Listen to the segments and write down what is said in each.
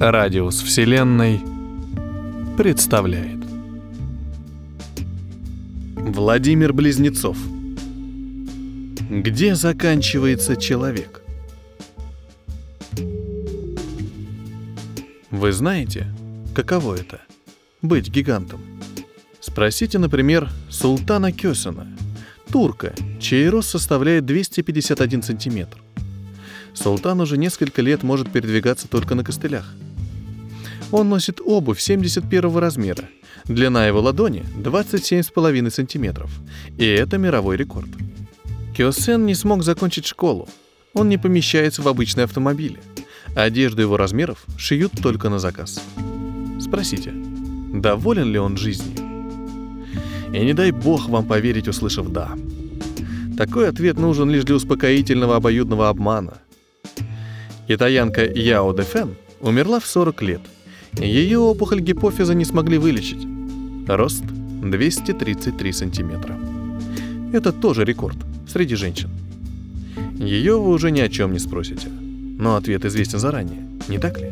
Радиус Вселенной представляет Владимир Близнецов Где заканчивается человек? Вы знаете, каково это — быть гигантом? Спросите, например, Султана Кёсена, турка, чей рост составляет 251 сантиметр. Султан уже несколько лет может передвигаться только на костылях. Он носит обувь 71 размера. Длина его ладони 27,5 сантиметров. И это мировой рекорд. Киосен не смог закончить школу. Он не помещается в обычные автомобили. Одежду его размеров шьют только на заказ. Спросите, доволен ли он жизнью? И не дай бог вам поверить, услышав «да». Такой ответ нужен лишь для успокоительного обоюдного обмана – Китаянка Яо Дефен умерла в 40 лет. Ее опухоль гипофиза не смогли вылечить. Рост 233 сантиметра. Это тоже рекорд среди женщин. Ее вы уже ни о чем не спросите. Но ответ известен заранее, не так ли?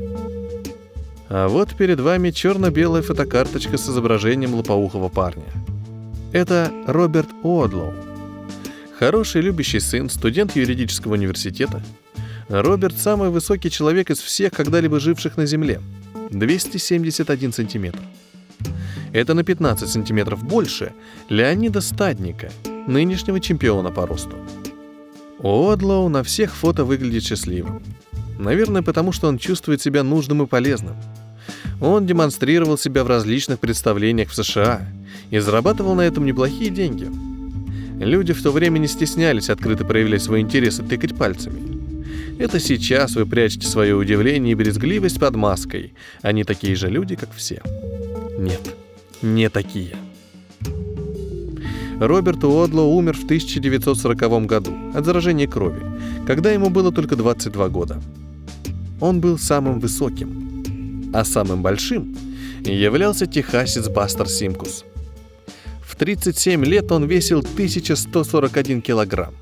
А вот перед вами черно-белая фотокарточка с изображением лопоухого парня. Это Роберт Уодлоу. Хороший любящий сын, студент юридического университета – Роберт – самый высокий человек из всех когда-либо живших на Земле. 271 сантиметр. Это на 15 сантиметров больше Леонида Стадника, нынешнего чемпиона по росту. Одлоу на всех фото выглядит счастливым. Наверное, потому что он чувствует себя нужным и полезным. Он демонстрировал себя в различных представлениях в США и зарабатывал на этом неплохие деньги. Люди в то время не стеснялись открыто проявлять свой интерес и тыкать пальцами. Это сейчас вы прячете свое удивление и брезгливость под маской. Они такие же люди, как все. Нет, не такие. Роберт Уодло умер в 1940 году от заражения крови, когда ему было только 22 года. Он был самым высоким, а самым большим являлся техасец Бастер Симкус. В 37 лет он весил 1141 килограмм.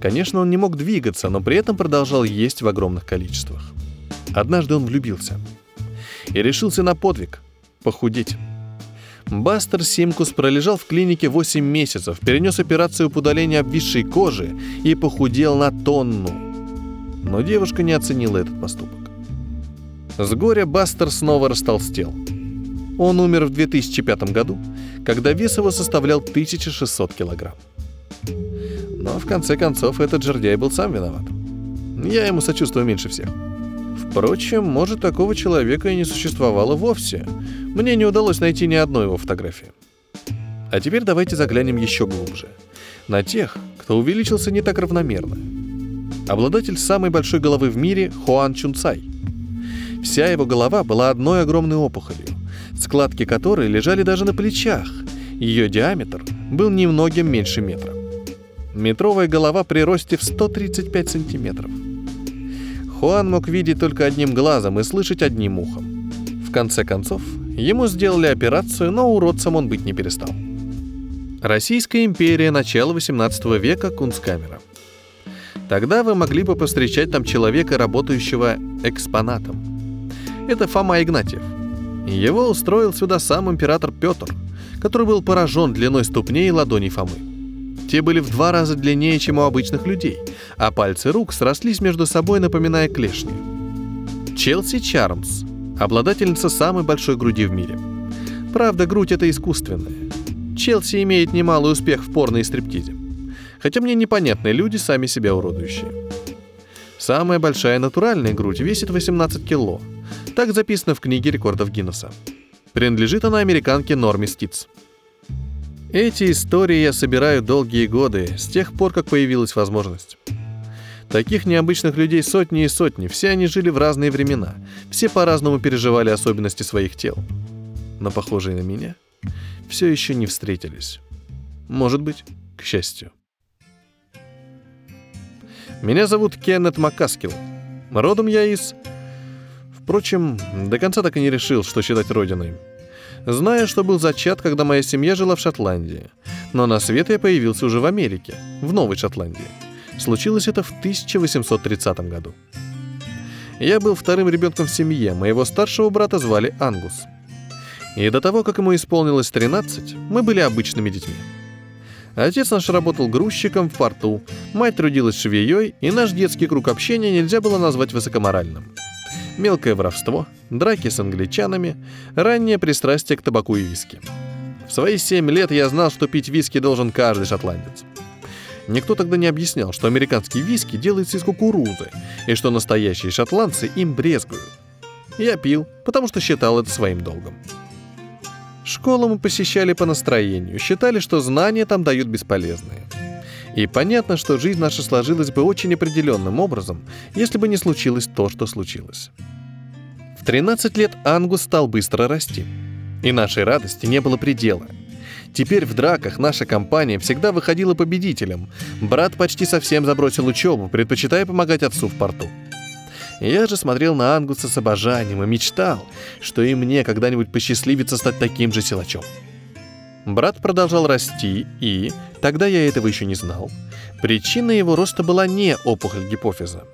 Конечно, он не мог двигаться, но при этом продолжал есть в огромных количествах. Однажды он влюбился и решился на подвиг – похудеть. Бастер Симкус пролежал в клинике 8 месяцев, перенес операцию по удалению обвисшей кожи и похудел на тонну. Но девушка не оценила этот поступок. С горя Бастер снова растолстел. Он умер в 2005 году, когда вес его составлял 1600 килограмм. Но в конце концов этот жердяй был сам виноват. Я ему сочувствую меньше всех. Впрочем, может, такого человека и не существовало вовсе. Мне не удалось найти ни одной его фотографии. А теперь давайте заглянем еще глубже. На тех, кто увеличился не так равномерно. Обладатель самой большой головы в мире Хуан Чунцай. Вся его голова была одной огромной опухолью, складки которой лежали даже на плечах. Ее диаметр был немногим меньше метра. Метровая голова при росте в 135 сантиметров. Хуан мог видеть только одним глазом и слышать одним ухом. В конце концов, ему сделали операцию, но уродцем он быть не перестал. Российская империя начала 18 века Кунсткамера. Тогда вы могли бы повстречать там человека, работающего экспонатом. Это Фома Игнатьев. Его устроил сюда сам император Петр, который был поражен длиной ступней и ладоней Фомы. Те были в два раза длиннее, чем у обычных людей, а пальцы рук срослись между собой, напоминая клешни. Челси Чармс – обладательница самой большой груди в мире. Правда, грудь это искусственная. Челси имеет немалый успех в порно и стриптизе. Хотя мне непонятны люди, сами себя уродующие. Самая большая натуральная грудь весит 18 кило. Так записано в книге рекордов Гиннесса. Принадлежит она американке Норме Стиц. Эти истории я собираю долгие годы, с тех пор, как появилась возможность. Таких необычных людей сотни и сотни, все они жили в разные времена, все по-разному переживали особенности своих тел. Но похожие на меня все еще не встретились. Может быть, к счастью. Меня зовут Кеннет Маккаскил. Родом я из... Впрочем, до конца так и не решил, что считать родиной зная, что был зачат, когда моя семья жила в Шотландии. Но на свет я появился уже в Америке, в Новой Шотландии. Случилось это в 1830 году. Я был вторым ребенком в семье, моего старшего брата звали Ангус. И до того, как ему исполнилось 13, мы были обычными детьми. Отец наш работал грузчиком в порту, мать трудилась швеей, и наш детский круг общения нельзя было назвать высокоморальным. Мелкое воровство, драки с англичанами, раннее пристрастие к табаку и виски. В свои семь лет я знал, что пить виски должен каждый шотландец. Никто тогда не объяснял, что американский виски делается из кукурузы, и что настоящие шотландцы им брезгуют. Я пил, потому что считал это своим долгом. Школу мы посещали по настроению, считали, что знания там дают бесполезные. И понятно, что жизнь наша сложилась бы очень определенным образом, если бы не случилось то, что случилось. В 13 лет Ангус стал быстро расти. И нашей радости не было предела. Теперь в драках наша компания всегда выходила победителем. Брат почти совсем забросил учебу, предпочитая помогать отцу в порту. Я же смотрел на Ангуса с обожанием и мечтал, что и мне когда-нибудь посчастливится стать таким же силачом. Брат продолжал расти, и, тогда я этого еще не знал, причина его роста была не опухоль гипофиза.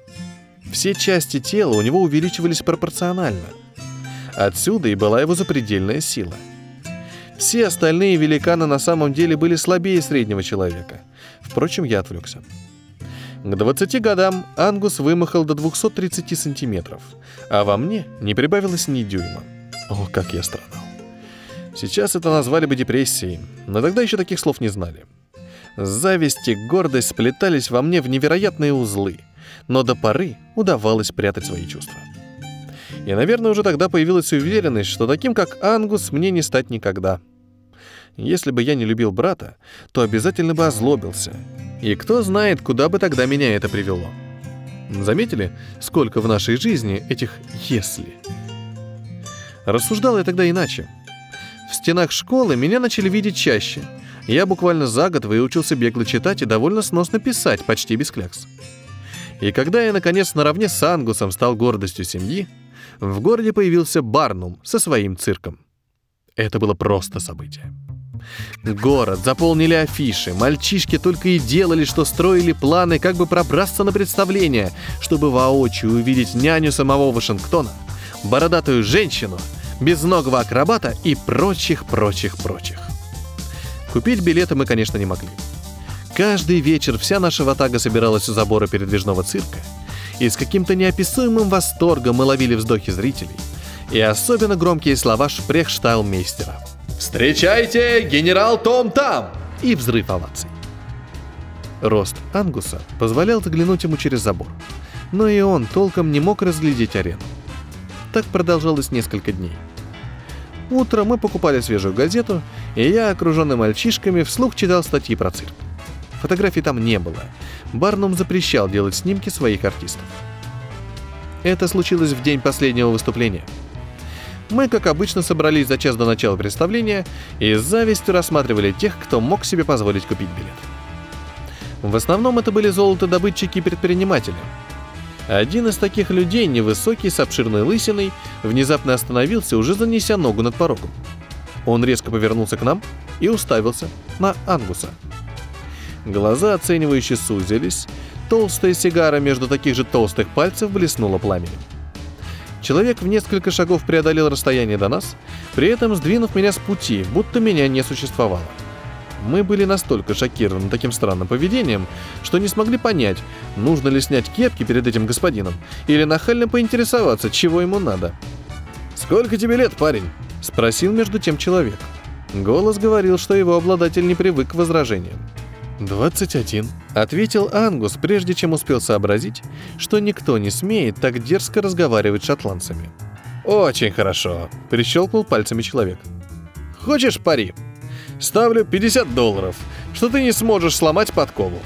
Все части тела у него увеличивались пропорционально. Отсюда и была его запредельная сила. Все остальные великаны на самом деле были слабее среднего человека. Впрочем, я отвлекся. К 20 годам Ангус вымахал до 230 сантиметров, а во мне не прибавилось ни дюйма. О, как я страдал. Сейчас это назвали бы депрессией, но тогда еще таких слов не знали. Зависть и гордость сплетались во мне в невероятные узлы, но до поры удавалось прятать свои чувства. И, наверное, уже тогда появилась уверенность, что таким, как Ангус, мне не стать никогда. Если бы я не любил брата, то обязательно бы озлобился и кто знает, куда бы тогда меня это привело. Заметили, сколько в нашей жизни этих «если»? Рассуждал я тогда иначе. В стенах школы меня начали видеть чаще. Я буквально за год выучился бегло читать и довольно сносно писать, почти без клякс. И когда я, наконец, наравне с Ангусом стал гордостью семьи, в городе появился Барнум со своим цирком. Это было просто событие. Город заполнили афиши, мальчишки только и делали, что строили планы, как бы пробраться на представление, чтобы воочию увидеть няню самого Вашингтона, бородатую женщину, безногого акробата и прочих-прочих-прочих. Купить билеты мы, конечно, не могли. Каждый вечер вся наша ватага собиралась у забора передвижного цирка, и с каким-то неописуемым восторгом мы ловили вздохи зрителей и особенно громкие слова шпрехштайлмейстера – «Встречайте, генерал Том Там!» и взрыв оваций. Рост Ангуса позволял заглянуть ему через забор, но и он толком не мог разглядеть арену. Так продолжалось несколько дней. Утром мы покупали свежую газету, и я, окруженный мальчишками, вслух читал статьи про цирк. Фотографий там не было. Барнум запрещал делать снимки своих артистов. Это случилось в день последнего выступления – мы, как обычно, собрались за час до начала представления и с завистью рассматривали тех, кто мог себе позволить купить билет. В основном это были золотодобытчики и предприниматели. Один из таких людей, невысокий, с обширной лысиной, внезапно остановился, уже занеся ногу над порогом. Он резко повернулся к нам и уставился на Ангуса. Глаза оценивающе сузились, толстая сигара между таких же толстых пальцев блеснула пламенем. Человек в несколько шагов преодолел расстояние до нас, при этом сдвинув меня с пути, будто меня не существовало. Мы были настолько шокированы таким странным поведением, что не смогли понять, нужно ли снять кепки перед этим господином, или нахально поинтересоваться, чего ему надо. «Сколько тебе лет, парень?» — спросил между тем человек. Голос говорил, что его обладатель не привык к возражениям. «21», — ответил Ангус, прежде чем успел сообразить, что никто не смеет так дерзко разговаривать с шотландцами. «Очень хорошо», — прищелкнул пальцами человек. «Хочешь пари? Ставлю 50 долларов, что ты не сможешь сломать подкову».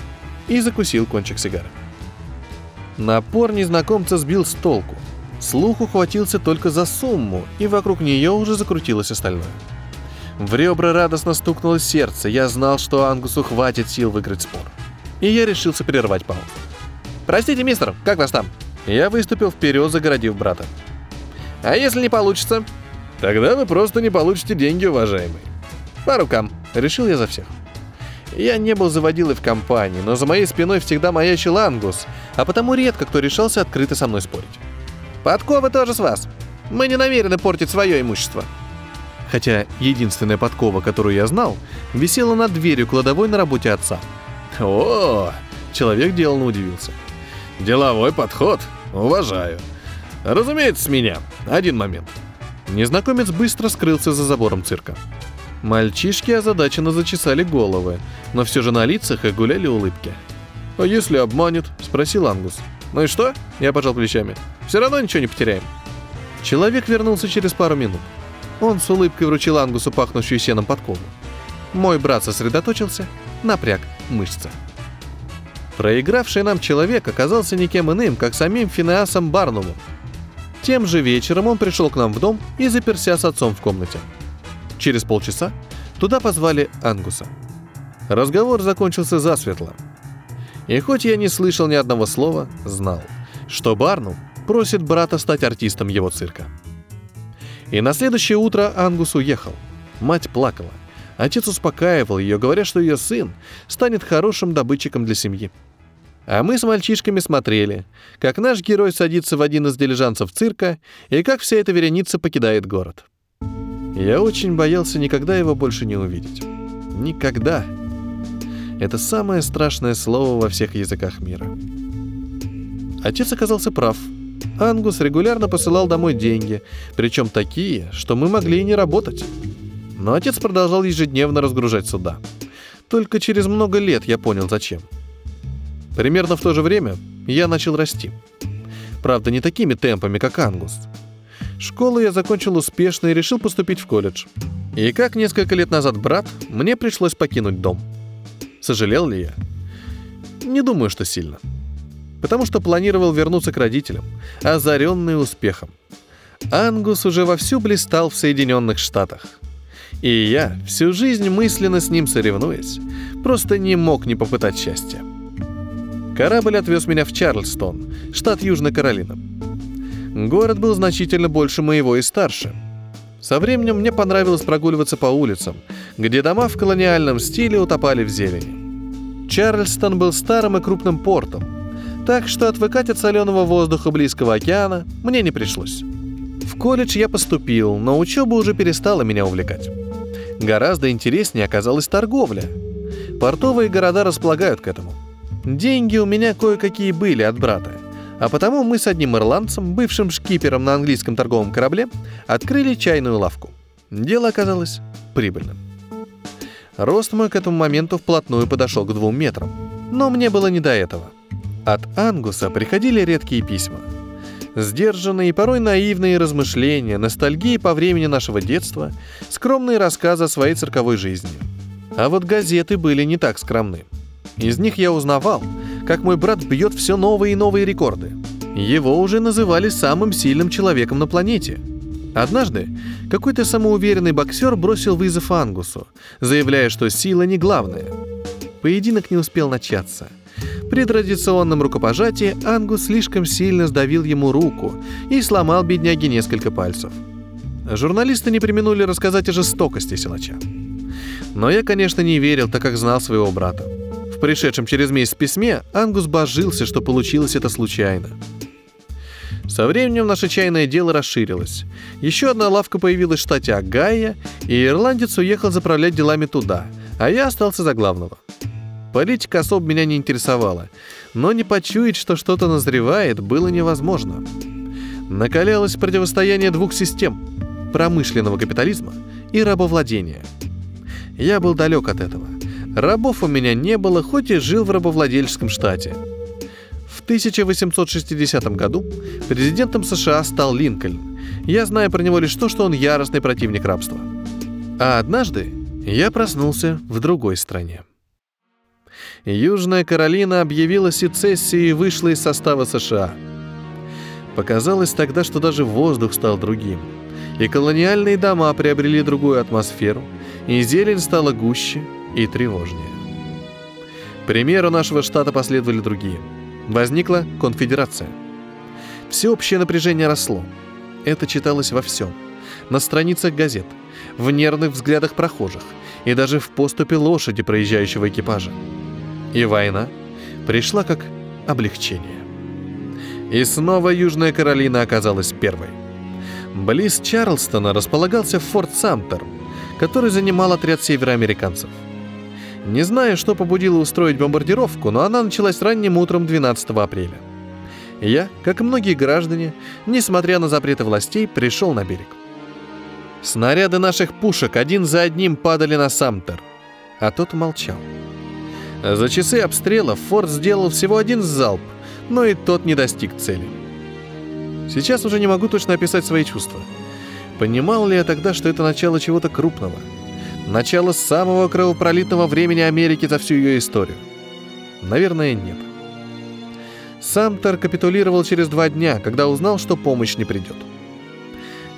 И закусил кончик сигары. Напор незнакомца сбил с толку. Слух ухватился только за сумму, и вокруг нее уже закрутилось остальное. В ребра радостно стукнуло сердце. Я знал, что Ангусу хватит сил выиграть спор. И я решился прервать паузу. «Простите, мистер, как вас там?» Я выступил вперед, загородив брата. «А если не получится?» «Тогда вы просто не получите деньги, уважаемый». «По рукам», — решил я за всех. Я не был заводилой в компании, но за моей спиной всегда маячил Ангус, а потому редко кто решался открыто со мной спорить. Подкова тоже с вас. Мы не намерены портить свое имущество. Хотя единственная подкова, которую я знал, висела над дверью кладовой на работе отца. О, человек деланно удивился. Деловой подход. Уважаю. Разумеется, с меня. Один момент. Незнакомец быстро скрылся за забором цирка. Мальчишки озадаченно зачесали головы, но все же на лицах их гуляли улыбки. «А если обманет?» — спросил Ангус. «Ну и что?» — я пожал плечами. «Все равно ничего не потеряем». Человек вернулся через пару минут. Он с улыбкой вручил Ангусу пахнущую сеном подкову. Мой брат сосредоточился, напряг мышцы. Проигравший нам человек оказался никем иным, как самим Финеасом Барнумом. Тем же вечером он пришел к нам в дом и заперся с отцом в комнате. Через полчаса туда позвали Ангуса. Разговор закончился засветло. И хоть я не слышал ни одного слова, знал, что Барнум просит брата стать артистом его цирка. И на следующее утро Ангус уехал. Мать плакала. Отец успокаивал ее, говоря, что ее сын станет хорошим добытчиком для семьи. А мы с мальчишками смотрели, как наш герой садится в один из дилижансов цирка и как вся эта вереница покидает город. Я очень боялся никогда его больше не увидеть. Никогда. Это самое страшное слово во всех языках мира. Отец оказался прав. Ангус регулярно посылал домой деньги, причем такие, что мы могли и не работать. Но отец продолжал ежедневно разгружать суда. Только через много лет я понял, зачем. Примерно в то же время я начал расти. Правда, не такими темпами, как Ангус. Школу я закончил успешно и решил поступить в колледж. И как несколько лет назад брат, мне пришлось покинуть дом. Сожалел ли я? Не думаю, что сильно. Потому что планировал вернуться к родителям, озаренный успехом. Ангус уже вовсю блистал в Соединенных Штатах. И я, всю жизнь мысленно с ним соревнуясь, просто не мог не попытать счастья. Корабль отвез меня в Чарльстон, штат Южная Каролина. Город был значительно больше моего и старше. Со временем мне понравилось прогуливаться по улицам, где дома в колониальном стиле утопали в зелени. Чарльстон был старым и крупным портом, так что отвыкать от соленого воздуха близкого океана мне не пришлось. В колледж я поступил, но учеба уже перестала меня увлекать. Гораздо интереснее оказалась торговля. Портовые города располагают к этому. Деньги у меня кое-какие были от брата – а потому мы с одним ирландцем, бывшим шкипером на английском торговом корабле, открыли чайную лавку. Дело оказалось прибыльным. Рост мой к этому моменту вплотную подошел к двум метрам. Но мне было не до этого. От Ангуса приходили редкие письма. Сдержанные и порой наивные размышления, ностальгии по времени нашего детства, скромные рассказы о своей цирковой жизни. А вот газеты были не так скромны. Из них я узнавал, как мой брат бьет все новые и новые рекорды. Его уже называли самым сильным человеком на планете. Однажды какой-то самоуверенный боксер бросил вызов Ангусу, заявляя, что сила не главная. Поединок не успел начаться. При традиционном рукопожатии Ангус слишком сильно сдавил ему руку и сломал бедняге несколько пальцев. Журналисты не применули рассказать о жестокости силача. Но я, конечно, не верил, так как знал своего брата. В пришедшем через месяц письме Ангус божился, что получилось это случайно. Со временем наше чайное дело расширилось. Еще одна лавка появилась в штате Агая, и ирландец уехал заправлять делами туда, а я остался за главного. Политика особо меня не интересовала, но не почуять, что что-то назревает, было невозможно. Накалялось противостояние двух систем – промышленного капитализма и рабовладения. Я был далек от этого – Рабов у меня не было, хоть и жил в рабовладельческом штате. В 1860 году президентом США стал Линкольн. Я знаю про него лишь то, что он яростный противник рабства. А однажды я проснулся в другой стране. Южная Каролина объявила сецессию и вышла из состава США. Показалось тогда, что даже воздух стал другим, и колониальные дома приобрели другую атмосферу, и зелень стала гуще – и тревожнее. примеру нашего штата последовали другие. Возникла конфедерация. Всеобщее напряжение росло. Это читалось во всем. На страницах газет, в нервных взглядах прохожих и даже в поступе лошади проезжающего экипажа. И война пришла как облегчение. И снова Южная Каролина оказалась первой. Близ Чарлстона располагался форт Самтер, который занимал отряд североамериканцев. Не знаю, что побудило устроить бомбардировку, но она началась ранним утром 12 апреля. Я, как и многие граждане, несмотря на запреты властей, пришел на берег. Снаряды наших пушек один за одним падали на Самтер, а тот молчал. За часы обстрела форт сделал всего один залп, но и тот не достиг цели. Сейчас уже не могу точно описать свои чувства. Понимал ли я тогда, что это начало чего-то крупного? Начало самого кровопролитного времени Америки за всю ее историю? Наверное, нет. Самтер капитулировал через два дня, когда узнал, что помощь не придет.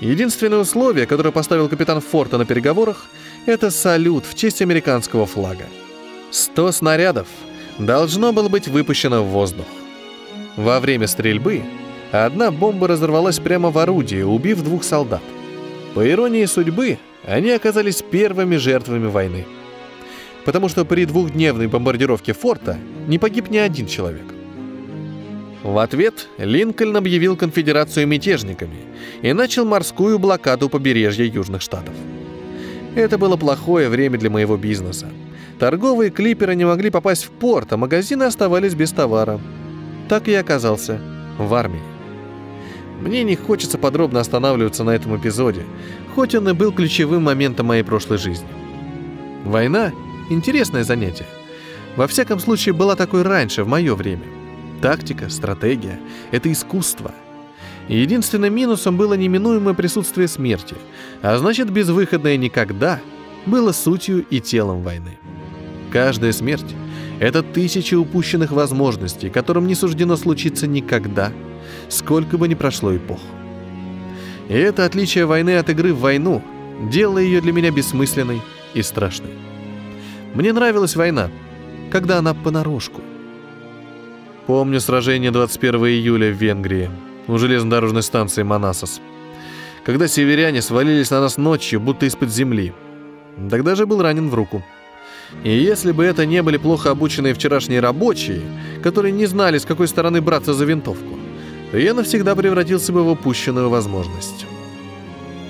Единственное условие, которое поставил капитан Форта на переговорах, это салют в честь американского флага. 100 снарядов должно было быть выпущено в воздух. Во время стрельбы одна бомба разорвалась прямо в орудии, убив двух солдат. По иронии судьбы, они оказались первыми жертвами войны. Потому что при двухдневной бомбардировке форта не погиб ни один человек. В ответ Линкольн объявил конфедерацию мятежниками и начал морскую блокаду побережья Южных Штатов. Это было плохое время для моего бизнеса. Торговые клиперы не могли попасть в порт, а магазины оставались без товара. Так и оказался в армии. Мне не хочется подробно останавливаться на этом эпизоде, хоть он и был ключевым моментом моей прошлой жизни. Война — интересное занятие. Во всяком случае, была такой раньше, в мое время — Тактика, стратегия — это искусство. единственным минусом было неминуемое присутствие смерти, а значит, безвыходное никогда было сутью и телом войны. Каждая смерть — это тысячи упущенных возможностей, которым не суждено случиться никогда, сколько бы ни прошло эпох. И это отличие войны от игры в войну делало ее для меня бессмысленной и страшной. Мне нравилась война, когда она понарошку — Помню сражение 21 июля в Венгрии, у железнодорожной станции Манасос. Когда северяне свалились на нас ночью, будто из-под земли. Тогда же был ранен в руку. И если бы это не были плохо обученные вчерашние рабочие, которые не знали, с какой стороны браться за винтовку, то я навсегда превратился бы в упущенную возможность.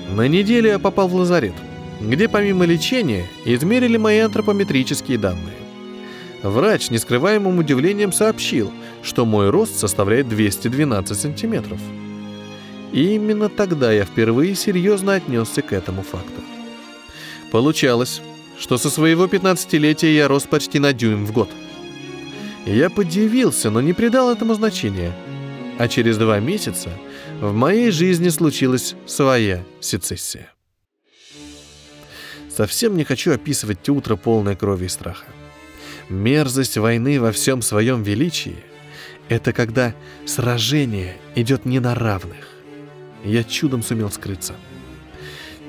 На неделю я попал в лазарет, где помимо лечения измерили мои антропометрические данные. Врач, не скрываемым удивлением, сообщил, что мой рост составляет 212 сантиметров. И именно тогда я впервые серьезно отнесся к этому факту. Получалось, что со своего 15-летия я рос почти на дюйм в год. Я подивился, но не придал этому значения. А через два месяца в моей жизни случилась своя сецессия. Совсем не хочу описывать утро полное крови и страха. Мерзость войны во всем своем величии — это когда сражение идет не на равных. Я чудом сумел скрыться.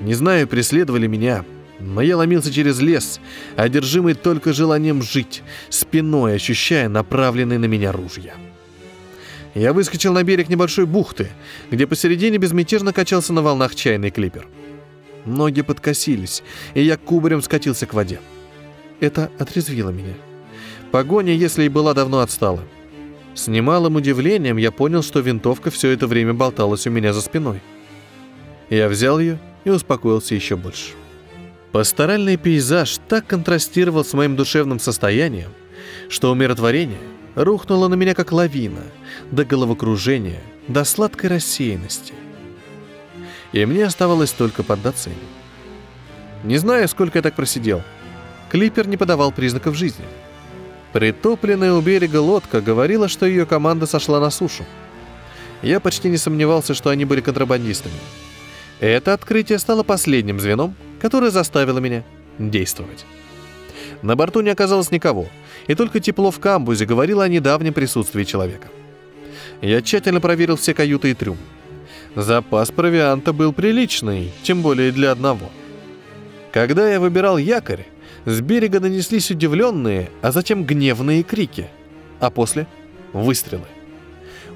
Не знаю, преследовали меня, но я ломился через лес, одержимый только желанием жить, спиной ощущая направленные на меня ружья. Я выскочил на берег небольшой бухты, где посередине безмятежно качался на волнах чайный клипер. Ноги подкосились, и я кубарем скатился к воде. Это отрезвило меня. Погоня, если и была давно отстала. С немалым удивлением я понял, что винтовка все это время болталась у меня за спиной. Я взял ее и успокоился еще больше. Пасторальный пейзаж так контрастировал с моим душевным состоянием, что умиротворение рухнуло на меня как лавина, до головокружения, до сладкой рассеянности. И мне оставалось только поддаться ему. Не знаю, сколько я так просидел — Клипер не подавал признаков жизни. Притопленная у берега лодка говорила, что ее команда сошла на сушу. Я почти не сомневался, что они были контрабандистами. Это открытие стало последним звеном, которое заставило меня действовать. На борту не оказалось никого, и только тепло в камбузе говорило о недавнем присутствии человека. Я тщательно проверил все каюты и трюм. Запас провианта был приличный, тем более для одного. Когда я выбирал якорь, с берега донеслись удивленные, а затем гневные крики. А после — выстрелы.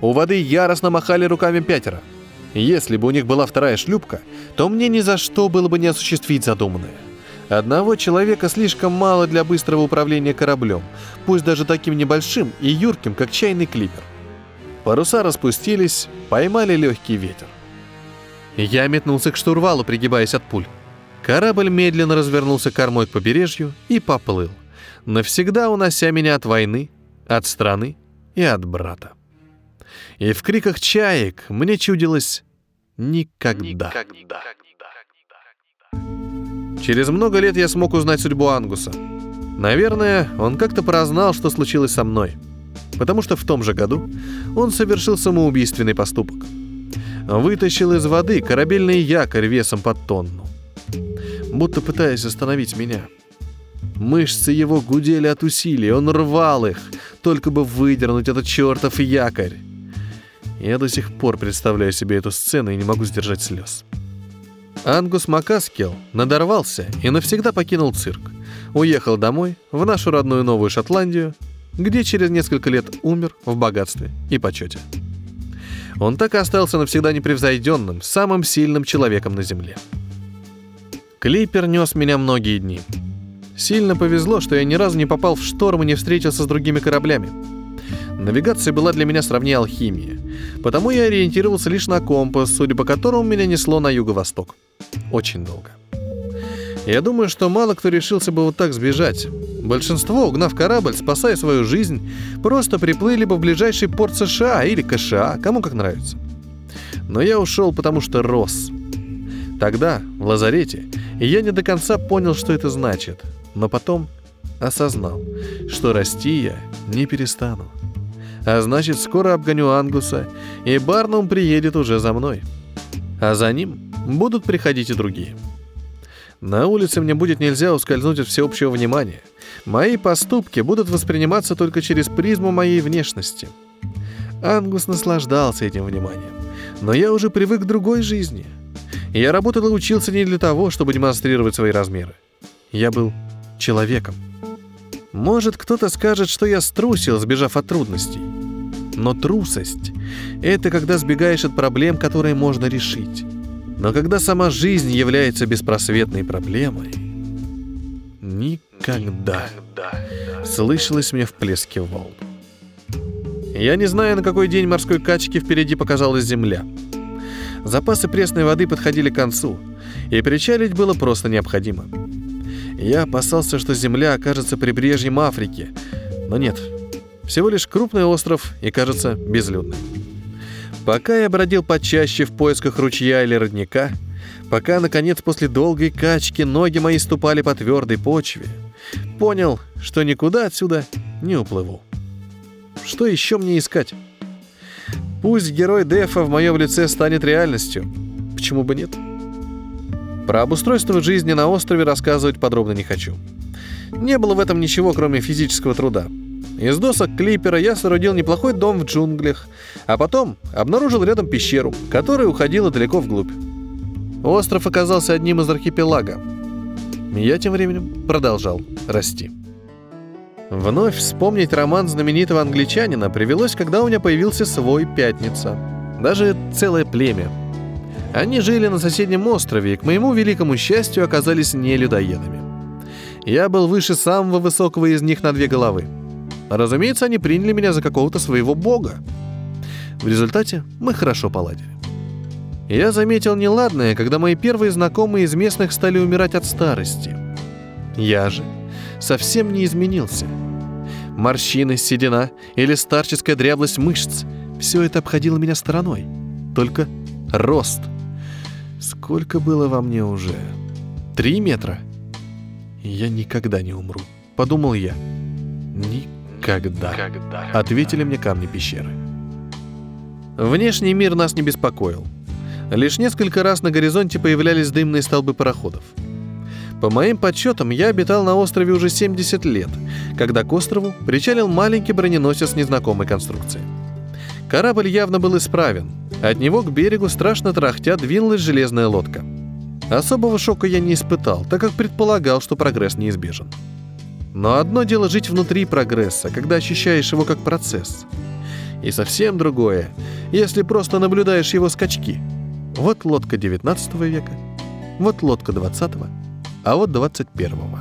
У воды яростно махали руками пятеро. Если бы у них была вторая шлюпка, то мне ни за что было бы не осуществить задуманное. Одного человека слишком мало для быстрого управления кораблем, пусть даже таким небольшим и юрким, как чайный клипер. Паруса распустились, поймали легкий ветер. Я метнулся к штурвалу, пригибаясь от пуль. Корабль медленно развернулся кормой к побережью и поплыл, навсегда унося меня от войны, от страны и от брата. И в криках чаек мне чудилось «никогда». никогда. Через много лет я смог узнать судьбу Ангуса. Наверное, он как-то прознал, что случилось со мной. Потому что в том же году он совершил самоубийственный поступок. Вытащил из воды корабельный якорь весом под тонну. Будто пытаясь остановить меня. Мышцы его гудели от усилий, он рвал их, только бы выдернуть этот чертов якорь. Я до сих пор представляю себе эту сцену и не могу сдержать слез. Ангус Макаскел надорвался и навсегда покинул цирк. Уехал домой, в нашу родную Новую Шотландию, где через несколько лет умер в богатстве и почете. Он так и остался навсегда непревзойденным, самым сильным человеком на Земле. Клипер нес меня многие дни. Сильно повезло, что я ни разу не попал в шторм и не встретился с другими кораблями. Навигация была для меня сравнее алхимии, потому я ориентировался лишь на компас, судя по которому меня несло на юго-восток. Очень долго. Я думаю, что мало кто решился бы вот так сбежать. Большинство, угнав корабль, спасая свою жизнь, просто приплыли бы в ближайший порт США или КША, кому как нравится. Но я ушел, потому что рос. Тогда, в лазарете, я не до конца понял, что это значит, но потом осознал, что расти я не перестану. А значит, скоро обгоню Ангуса, и Барнум приедет уже за мной. А за ним будут приходить и другие. На улице мне будет нельзя ускользнуть от всеобщего внимания. Мои поступки будут восприниматься только через призму моей внешности. Ангус наслаждался этим вниманием. Но я уже привык к другой жизни. Я работал и учился не для того, чтобы демонстрировать свои размеры. Я был человеком. Может, кто-то скажет, что я струсил, сбежав от трудностей. Но трусость — это когда сбегаешь от проблем, которые можно решить. Но когда сама жизнь является беспросветной проблемой, никогда слышалось мне в плеске волн. Я не знаю, на какой день морской качки впереди показалась земля. Запасы пресной воды подходили к концу, и причалить было просто необходимо. Я опасался, что земля окажется прибрежьем Африки, но нет. Всего лишь крупный остров и, кажется, безлюдный. Пока я бродил почаще в поисках ручья или родника, пока, наконец, после долгой качки ноги мои ступали по твердой почве, понял, что никуда отсюда не уплыву. Что еще мне искать? Пусть герой Дефа в моем лице станет реальностью. Почему бы нет? Про обустройство жизни на острове рассказывать подробно не хочу. Не было в этом ничего, кроме физического труда. Из досок клипера я соорудил неплохой дом в джунглях, а потом обнаружил рядом пещеру, которая уходила далеко вглубь. Остров оказался одним из архипелага. Я тем временем продолжал расти. Вновь вспомнить роман знаменитого англичанина привелось, когда у меня появился свой «Пятница». Даже целое племя. Они жили на соседнем острове и, к моему великому счастью, оказались не людоедами. Я был выше самого высокого из них на две головы – Разумеется, они приняли меня за какого-то своего бога. В результате мы хорошо поладили. Я заметил неладное, когда мои первые знакомые из местных стали умирать от старости. Я же совсем не изменился. Морщины, седина или старческая дряблость мышц – все это обходило меня стороной. Только рост. Сколько было во мне уже? Три метра? Я никогда не умру, подумал я. Никогда. «Когда?» — ответили мне камни пещеры. Внешний мир нас не беспокоил. Лишь несколько раз на горизонте появлялись дымные столбы пароходов. По моим подсчетам, я обитал на острове уже 70 лет, когда к острову причалил маленький броненосец незнакомой конструкции. Корабль явно был исправен. От него к берегу страшно трахтя двинулась железная лодка. Особого шока я не испытал, так как предполагал, что прогресс неизбежен. Но одно дело жить внутри прогресса, когда ощущаешь его как процесс. И совсем другое, если просто наблюдаешь его скачки. Вот лодка 19 века, вот лодка 20 а вот 21 -го.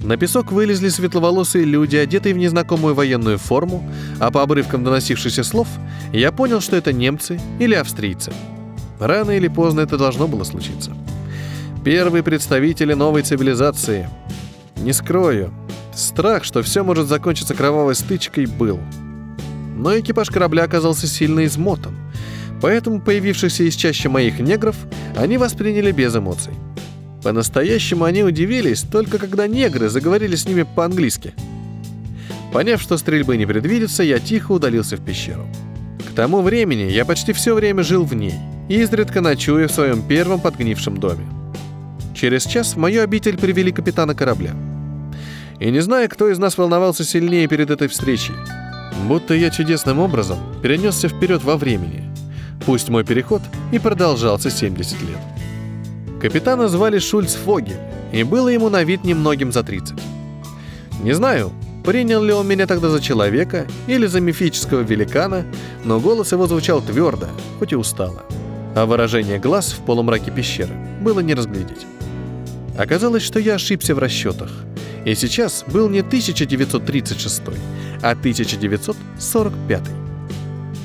На песок вылезли светловолосые люди, одетые в незнакомую военную форму, а по обрывкам доносившихся слов я понял, что это немцы или австрийцы. Рано или поздно это должно было случиться. Первые представители новой цивилизации. Не скрою, страх, что все может закончиться кровавой стычкой, был. Но экипаж корабля оказался сильно измотан, поэтому появившихся из чаще моих негров они восприняли без эмоций. По-настоящему они удивились, только когда негры заговорили с ними по-английски. Поняв, что стрельбы не предвидится, я тихо удалился в пещеру. К тому времени я почти все время жил в ней, изредка ночуя в своем первом подгнившем доме. Через час в мою обитель привели капитана корабля. И не знаю, кто из нас волновался сильнее перед этой встречей. Будто я чудесным образом перенесся вперед во времени. Пусть мой переход и продолжался 70 лет. Капитана звали Шульц Фогель, и было ему на вид немногим за 30. Не знаю, принял ли он меня тогда за человека или за мифического великана, но голос его звучал твердо, хоть и устало. А выражение глаз в полумраке пещеры было не разглядеть. Оказалось, что я ошибся в расчетах. И сейчас был не 1936, а 1945.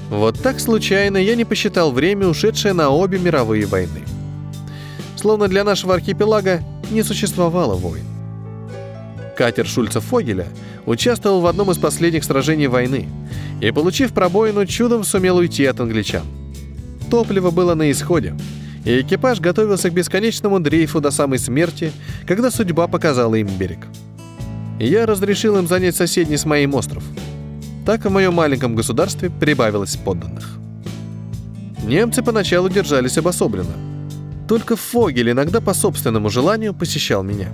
Вот так случайно я не посчитал время, ушедшее на обе мировые войны словно для нашего архипелага не существовало войн. Катер Шульца Фогеля участвовал в одном из последних сражений войны и, получив пробоину, чудом сумел уйти от англичан. Топливо было на исходе, и экипаж готовился к бесконечному дрейфу до самой смерти, когда судьба показала им берег. Я разрешил им занять соседний с моим остров. Так в моем маленьком государстве прибавилось подданных. Немцы поначалу держались обособленно – только Фогель иногда по собственному желанию посещал меня.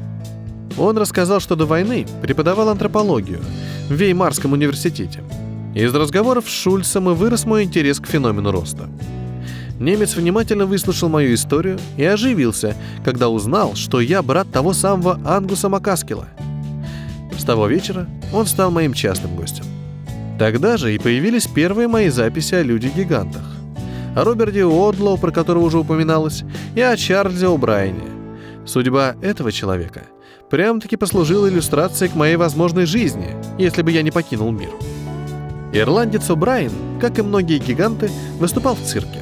Он рассказал, что до войны преподавал антропологию в Веймарском университете. Из разговоров с Шульцем и вырос мой интерес к феномену роста. Немец внимательно выслушал мою историю и оживился, когда узнал, что я брат того самого Ангуса Макаскила. С того вечера он стал моим частным гостем. Тогда же и появились первые мои записи о людях-гигантах о Роберте Уодлоу, про которого уже упоминалось, и о Чарльзе О'Брайене. Судьба этого человека прям-таки послужила иллюстрацией к моей возможной жизни, если бы я не покинул мир. Ирландец О'Брайен, как и многие гиганты, выступал в цирке.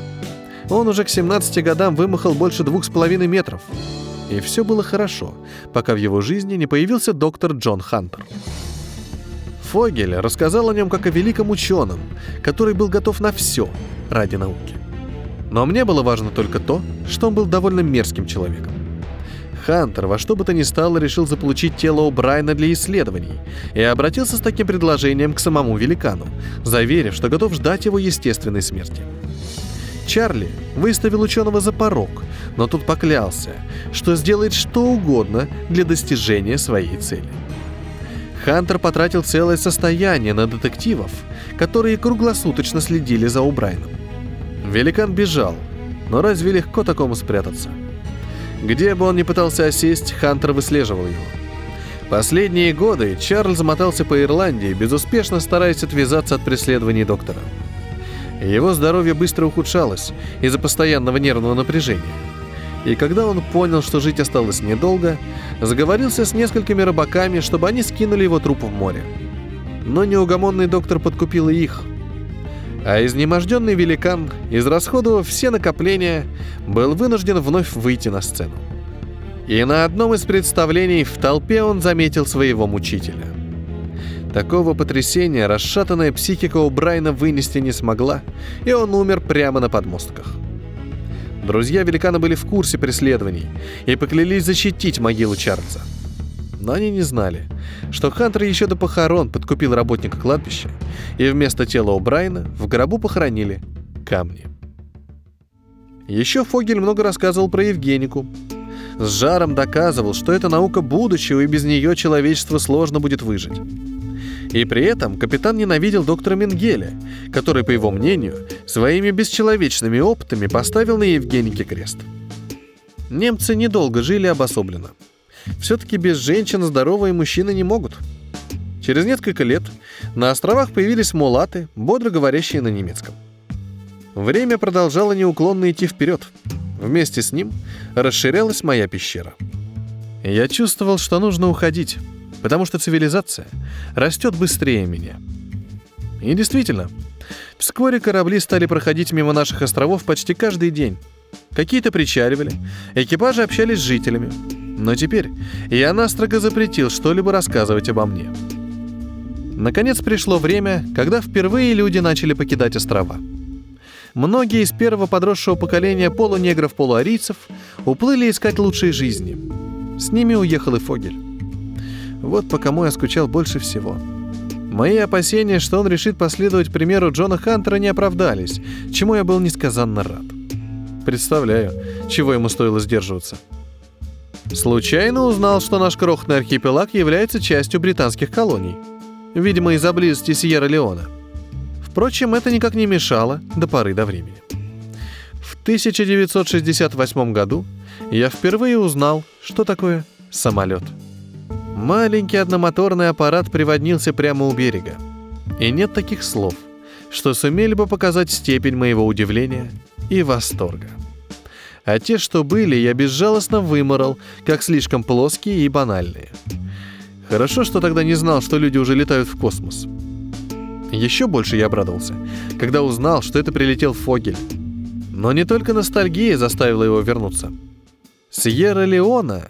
Он уже к 17 годам вымахал больше двух с половиной метров. И все было хорошо, пока в его жизни не появился доктор Джон Хантер. Фогель рассказал о нем как о великом ученом, который был готов на все ради науки. Но мне было важно только то, что он был довольно мерзким человеком. Хантер во что бы то ни стало решил заполучить тело О'Брайна для исследований и обратился с таким предложением к самому великану, заверив, что готов ждать его естественной смерти. Чарли выставил ученого за порог, но тут поклялся, что сделает что угодно для достижения своей цели. Хантер потратил целое состояние на детективов, которые круглосуточно следили за Убрайном. Великан бежал, но разве легко такому спрятаться? Где бы он ни пытался осесть, Хантер выслеживал его. Последние годы Чарльз мотался по Ирландии, безуспешно стараясь отвязаться от преследований доктора. Его здоровье быстро ухудшалось из-за постоянного нервного напряжения. И когда он понял, что жить осталось недолго, заговорился с несколькими рыбаками, чтобы они скинули его труп в море. Но неугомонный доктор подкупил и их – а изнеможденный великан, израсходовав все накопления, был вынужден вновь выйти на сцену. И на одном из представлений в толпе он заметил своего мучителя. Такого потрясения расшатанная психика у Брайна вынести не смогла, и он умер прямо на подмостках. Друзья великана были в курсе преследований и поклялись защитить могилу Чарльза. Но они не знали, что Хантер еще до похорон подкупил работника кладбища, и вместо тела у Брайна в гробу похоронили камни. Еще Фогель много рассказывал про Евгенику. С жаром доказывал, что это наука будущего, и без нее человечество сложно будет выжить. И при этом капитан ненавидел доктора Менгеля, который, по его мнению, своими бесчеловечными опытами поставил на Евгенике крест. Немцы недолго жили обособленно – все-таки без женщин здоровые мужчины не могут. Через несколько лет на островах появились мулаты, бодро говорящие на немецком. Время продолжало неуклонно идти вперед. Вместе с ним расширялась моя пещера. Я чувствовал, что нужно уходить. Потому что цивилизация растет быстрее меня. И действительно, вскоре корабли стали проходить мимо наших островов почти каждый день. Какие-то причаливали, экипажи общались с жителями. Но теперь я настрого запретил что-либо рассказывать обо мне. Наконец пришло время, когда впервые люди начали покидать острова. Многие из первого подросшего поколения полунегров-полуарийцев уплыли искать лучшей жизни. С ними уехал и Фогель. Вот по кому я скучал больше всего. Мои опасения, что он решит последовать примеру Джона Хантера, не оправдались, чему я был несказанно рад. Представляю, чего ему стоило сдерживаться. Случайно узнал, что наш крохотный архипелаг является частью британских колоний – видимо, из-за близости Сьерра-Леона. Впрочем, это никак не мешало до поры до времени. В 1968 году я впервые узнал, что такое самолет. Маленький одномоторный аппарат приводнился прямо у берега. И нет таких слов, что сумели бы показать степень моего удивления и восторга. А те, что были, я безжалостно выморал, как слишком плоские и банальные – Хорошо, что тогда не знал, что люди уже летают в космос. Еще больше я обрадовался, когда узнал, что это прилетел Фогель. Но не только ностальгия заставила его вернуться. Сьерра-Леона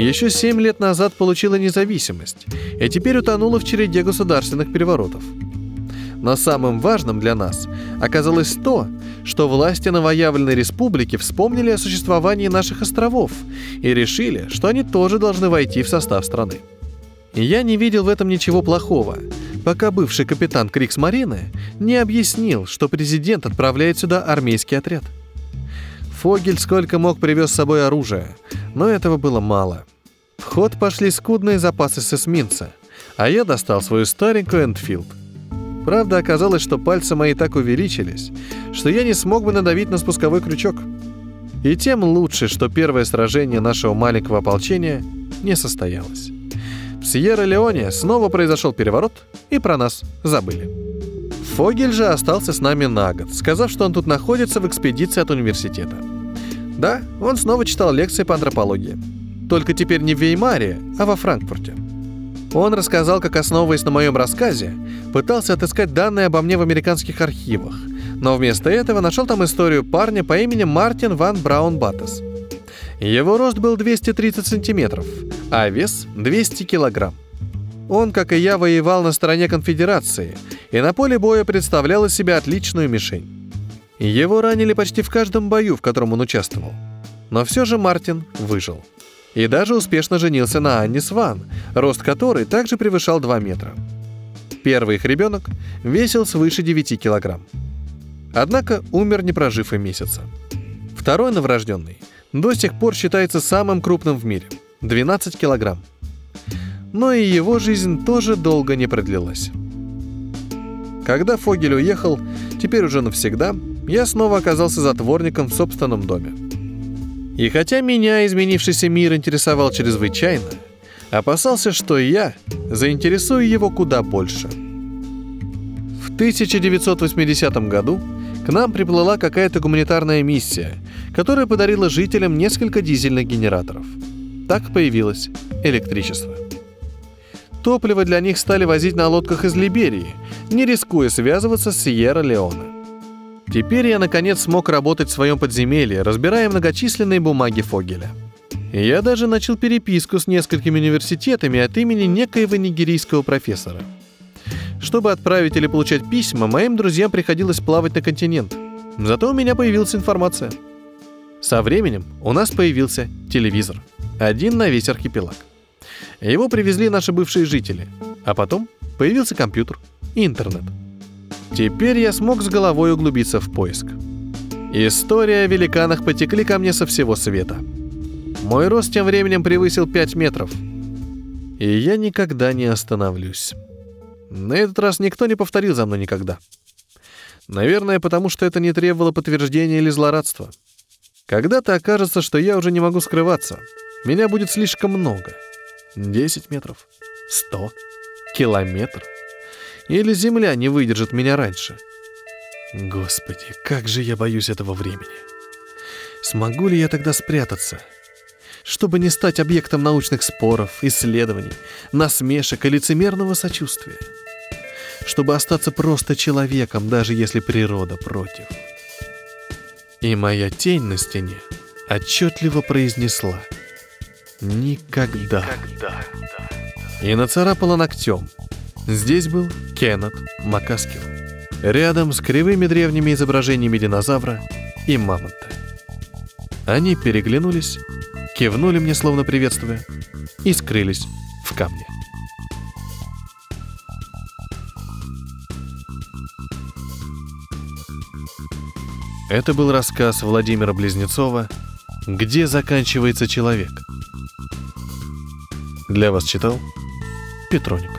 еще семь лет назад получила независимость и теперь утонула в череде государственных переворотов. Но самым важным для нас оказалось то, что власти новоявленной республики вспомнили о существовании наших островов и решили, что они тоже должны войти в состав страны. Я не видел в этом ничего плохого, пока бывший капитан Крикс-Марины не объяснил, что президент отправляет сюда армейский отряд. Фогель сколько мог привез с собой оружие, но этого было мало. В ход пошли скудные запасы с эсминца, а я достал свою старенькую Энфилд. Правда, оказалось, что пальцы мои так увеличились, что я не смог бы надавить на спусковой крючок. И тем лучше, что первое сражение нашего маленького ополчения не состоялось. В Сьерра-Леоне снова произошел переворот, и про нас забыли. Фогель же остался с нами на год, сказав, что он тут находится в экспедиции от университета. Да, он снова читал лекции по антропологии. Только теперь не в Веймаре, а во Франкфурте. Он рассказал, как, основываясь на моем рассказе, пытался отыскать данные обо мне в американских архивах, но вместо этого нашел там историю парня по имени Мартин Ван Браун Баттес. Его рост был 230 сантиметров, а вес 200 килограмм. Он, как и я, воевал на стороне конфедерации и на поле боя представлял из себя отличную мишень. Его ранили почти в каждом бою, в котором он участвовал. Но все же Мартин выжил. И даже успешно женился на Анне Сван, рост которой также превышал 2 метра. Первый их ребенок весил свыше 9 килограмм. Однако умер, не прожив и месяца. Второй новорожденный до сих пор считается самым крупным в мире – 12 килограмм. Но и его жизнь тоже долго не продлилась. Когда Фогель уехал, теперь уже навсегда, я снова оказался затворником в собственном доме. И хотя меня изменившийся мир интересовал чрезвычайно, опасался, что я заинтересую его куда больше. В 1980 году к нам приплыла какая-то гуманитарная миссия, которая подарила жителям несколько дизельных генераторов – так появилось электричество. Топливо для них стали возить на лодках из Либерии, не рискуя связываться с Сьерра-Леоне. Теперь я наконец смог работать в своем подземелье, разбирая многочисленные бумаги Фогеля. Я даже начал переписку с несколькими университетами от имени некоего нигерийского профессора. Чтобы отправить или получать письма, моим друзьям приходилось плавать на континент. Зато у меня появилась информация. Со временем у нас появился телевизор – один на весь архипелаг. Его привезли наши бывшие жители, а потом появился компьютер и интернет. Теперь я смог с головой углубиться в поиск. История о великанах потекли ко мне со всего света. Мой рост тем временем превысил 5 метров. И я никогда не остановлюсь. На этот раз никто не повторил за мной никогда. Наверное, потому что это не требовало подтверждения или злорадства. Когда-то окажется, что я уже не могу скрываться — меня будет слишком много. 10 метров, 100, километр. Или земля не выдержит меня раньше. Господи, как же я боюсь этого времени. Смогу ли я тогда спрятаться? чтобы не стать объектом научных споров, исследований, насмешек и лицемерного сочувствия. Чтобы остаться просто человеком, даже если природа против. И моя тень на стене отчетливо произнесла «Никогда». Никогда. И нацарапала ногтем. Здесь был Кеннет Макаскил. Рядом с кривыми древними изображениями динозавра и мамонта. Они переглянулись, кивнули мне, словно приветствуя, и скрылись в камне. Это был рассказ Владимира Близнецова «Где заканчивается человек?». Для вас читал Петроник.